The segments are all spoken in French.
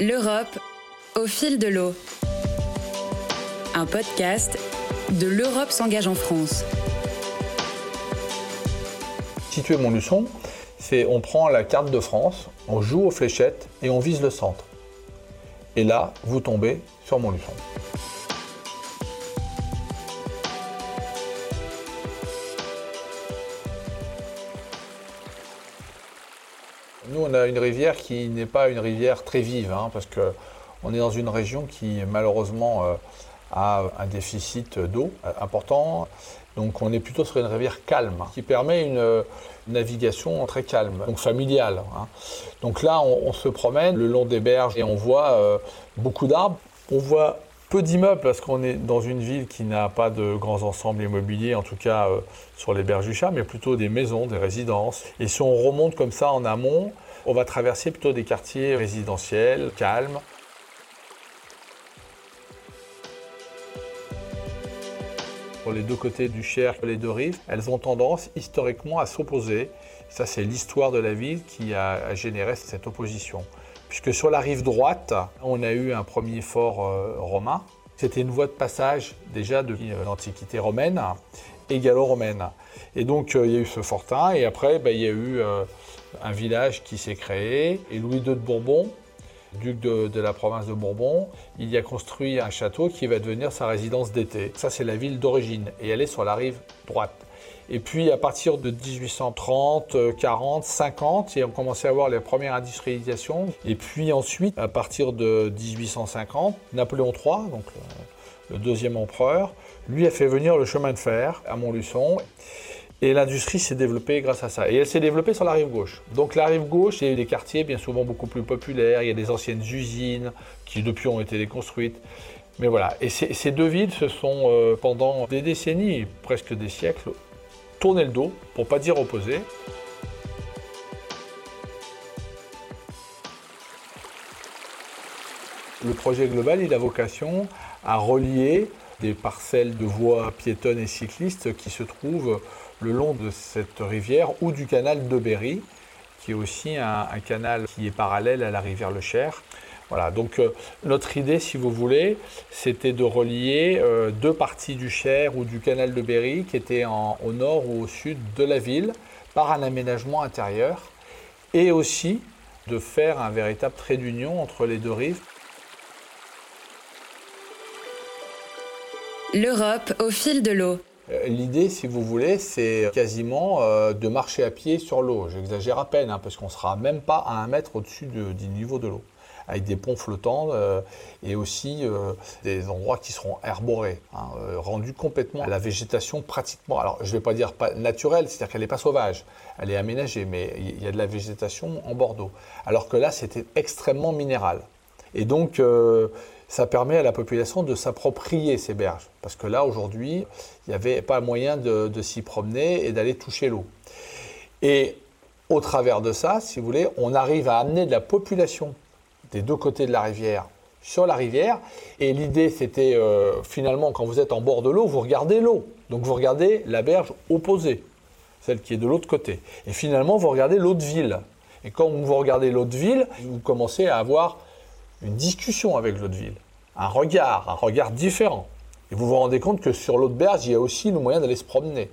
L'Europe au fil de l'eau. Un podcast de l'Europe s'engage en France. Situé Montluçon, c'est on prend la carte de France, on joue aux fléchettes et on vise le centre. Et là, vous tombez sur Montluçon. Nous, on a une rivière qui n'est pas une rivière très vive, hein, parce qu'on est dans une région qui, malheureusement, euh, a un déficit d'eau euh, important. Donc, on est plutôt sur une rivière calme, qui permet une, euh, navigation très calme, donc familiale. hein. Donc là, on, se promène le long des berges et on voit beaucoup d'arbres. Peu d'immeubles parce qu'on est dans une ville qui n'a pas de grands ensembles immobiliers, en tout cas euh, sur les berges du Chat, mais plutôt des maisons, des résidences. Et si on remonte comme ça en amont, on va traverser plutôt des quartiers résidentiels, calmes. Pour les deux côtés du Cher, les deux rives, elles ont tendance historiquement à s'opposer. Ça, c'est l'histoire de la ville qui a, a généré cette opposition puisque sur la rive droite, on a eu un premier fort euh, romain. C'était une voie de passage déjà de euh, l'Antiquité romaine et gallo-romaine. Et donc euh, il y a eu ce fortin, et après ben, il y a eu un village qui s'est créé, et Louis II de Bourbon, duc de la province de Bourbon, il y a construit un château qui va devenir sa résidence d'été. Ça c'est la ville d'origine, et elle est sur la rive droite. Et puis à partir de 1830, euh, 40, 50, et on commençait à avoir les premières industrialisations. Et puis ensuite, à partir de 1850, Napoléon III, donc le, deuxième empereur, lui a fait venir le chemin de fer à Montluçon. Et l'industrie s'est développée grâce à ça. Et elle s'est développée sur la rive gauche. Donc la rive gauche, il y a eu des quartiers bien souvent beaucoup plus populaires. Il y a des anciennes usines qui depuis ont été déconstruites. Mais voilà. Et ces deux villes se sont, euh, pendant des décennies, presque des siècles, tourner le dos, pour pas dire opposé. Le projet global, il a vocation à relier des parcelles de voies piétonnes et cyclistes qui se trouvent le long de cette rivière ou du canal de Berry, qui est aussi un, un canal qui est parallèle à la rivière Le Cher. Voilà, donc euh, notre idée, si vous voulez, c'était de relier euh, deux parties du Cher ou du canal de Berry qui étaient en- au nord ou au sud de la ville par un aménagement intérieur et aussi de faire un véritable trait d'union entre les deux rives. L'Europe au fil de l'eau. Euh, L'idée, si vous voulez, c'est quasiment euh, de marcher à pied sur l'eau. J'exagère à peine, hein, parce qu'on ne sera même pas à un mètre au-dessus de- du niveau de l'eau, avec des ponts flottants euh, et aussi euh, des endroits qui seront herborés, hein, euh, rendus complètement à la végétation pratiquement, alors je ne vais pas dire naturelle, c'est-à-dire qu'elle n'est pas sauvage, elle est aménagée, mais il y a de la végétation en bord d'eau. Alors que là, c'était extrêmement minéral. Et donc, ça permet à la population de s'approprier ces berges. Parce que là, aujourd'hui, il n'y avait pas moyen de s'y promener et d'aller toucher l'eau. Et au travers de ça, si vous voulez, on arrive à amener de la population des deux côtés de la rivière sur la rivière. Et l'idée, c'était euh, finalement, quand vous êtes en bord de l'eau, vous regardez l'eau. Donc vous regardez la berge opposée, celle qui est de l'autre côté. Et finalement, vous regardez l'eau de ville. Et quand vous regardez l'eau de ville, vous commencez à avoir une discussion avec l'eau de ville, un regard, un regard différent. Et vous vous rendez compte que sur l'autre berge, il y a aussi le moyen d'aller se promener.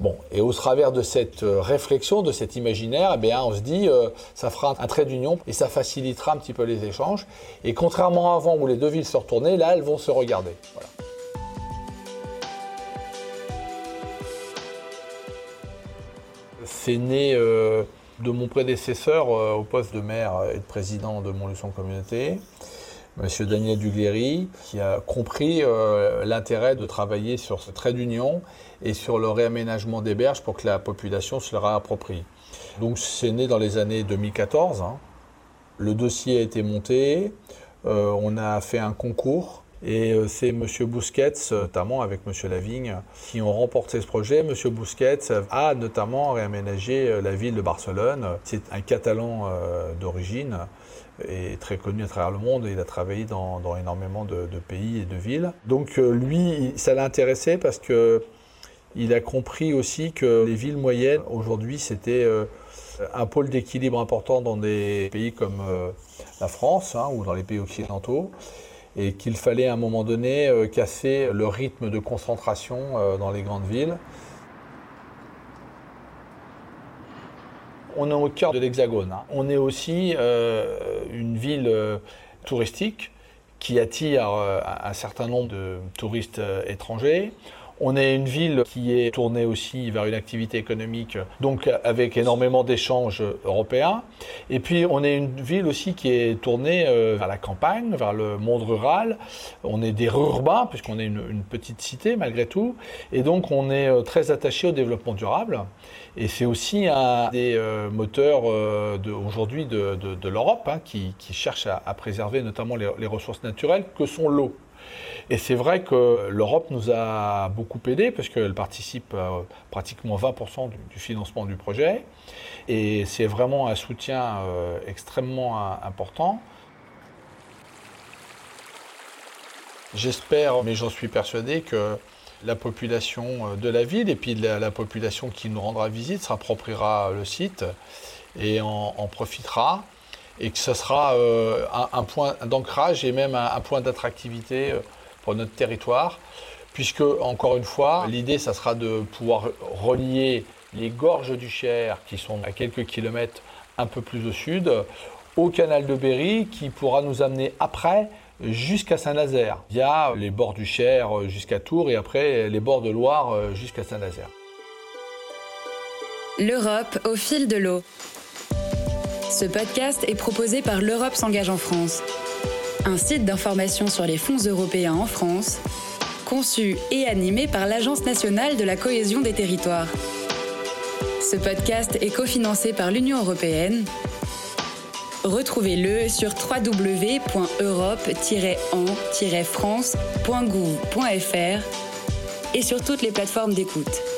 Bon, et au travers de cette euh, réflexion, de cet imaginaire, eh on se dit, euh, ça fera un trait d'union et ça facilitera un petit peu les échanges. Et contrairement à avant où les deux villes se retournaient, là, elles vont se regarder. C'est né euh, de mon prédécesseur euh, au poste de maire et de président de Montluçon Communauté, Monsieur Daniel Dugléry, qui a compris euh, l'intérêt de travailler sur ce trait d'union et sur le réaménagement des berges pour que la population se le réapproprie. Donc c'est né dans les années 2014. hein. Le dossier a été monté, euh, on a fait un concours et euh, c'est M. Bousquet, notamment avec M. Lavigne, qui ont remporté ce projet. M. Bousquet a notamment réaménagé euh, la ville de Barcelone. C'est un Catalan euh, d'origine et très connu à travers le monde. Il a travaillé dans, énormément de, pays et de villes. Donc euh, lui, ça l'a intéressé parce que il a compris aussi que les villes moyennes, aujourd'hui, c'était euh, un pôle d'équilibre important dans des pays comme euh, la France hein, ou dans les pays occidentaux, et qu'il fallait à un moment donné euh, casser le rythme de concentration euh, dans les grandes villes. On est au cœur de l'Hexagone. Hein. On est aussi une ville touristique qui attire un certain nombre de touristes étrangers. On est une ville qui est tournée aussi vers une activité économique, donc avec énormément d'échanges européens. Et puis on est une ville aussi qui est tournée euh, vers la campagne, vers le monde rural. On est des urbains, puisqu'on est une, petite cité malgré tout. Et donc on est euh, très attaché au développement durable. Et c'est aussi un des euh, moteurs aujourd'hui de, l'Europe hein, qui, cherche à, préserver notamment les ressources naturelles que sont l'eau. Et c'est vrai que l'Europe nous a beaucoup aidé parce qu'elle participe à pratiquement 20% du, financement du projet. Et c'est vraiment un soutien euh, extrêmement important. J'espère, mais j'en suis persuadé, que la population euh, de la ville et puis la, population qui nous rendra visite s'appropriera le site et en, profitera et que ce sera euh, un, point d'ancrage et même un point d'attractivité pour notre territoire, puisque, encore une fois, l'idée, ça sera de pouvoir relier les gorges du Cher, qui sont à quelques kilomètres un peu plus au sud, au canal de Berry, qui pourra nous amener après jusqu'à Saint-Nazaire, via les bords du Cher jusqu'à Tours et après les bords de Loire jusqu'à Saint-Nazaire. L'Europe au fil de l'eau. Ce podcast est proposé par L'Europe s'engage en France un site d'information sur les fonds européens en France, conçu et animé par l'Agence nationale de la cohésion des territoires. Ce podcast est cofinancé par l'Union européenne. Retrouvez-le sur www.europe-en-france.gouv.fr et sur toutes les plateformes d'écoute.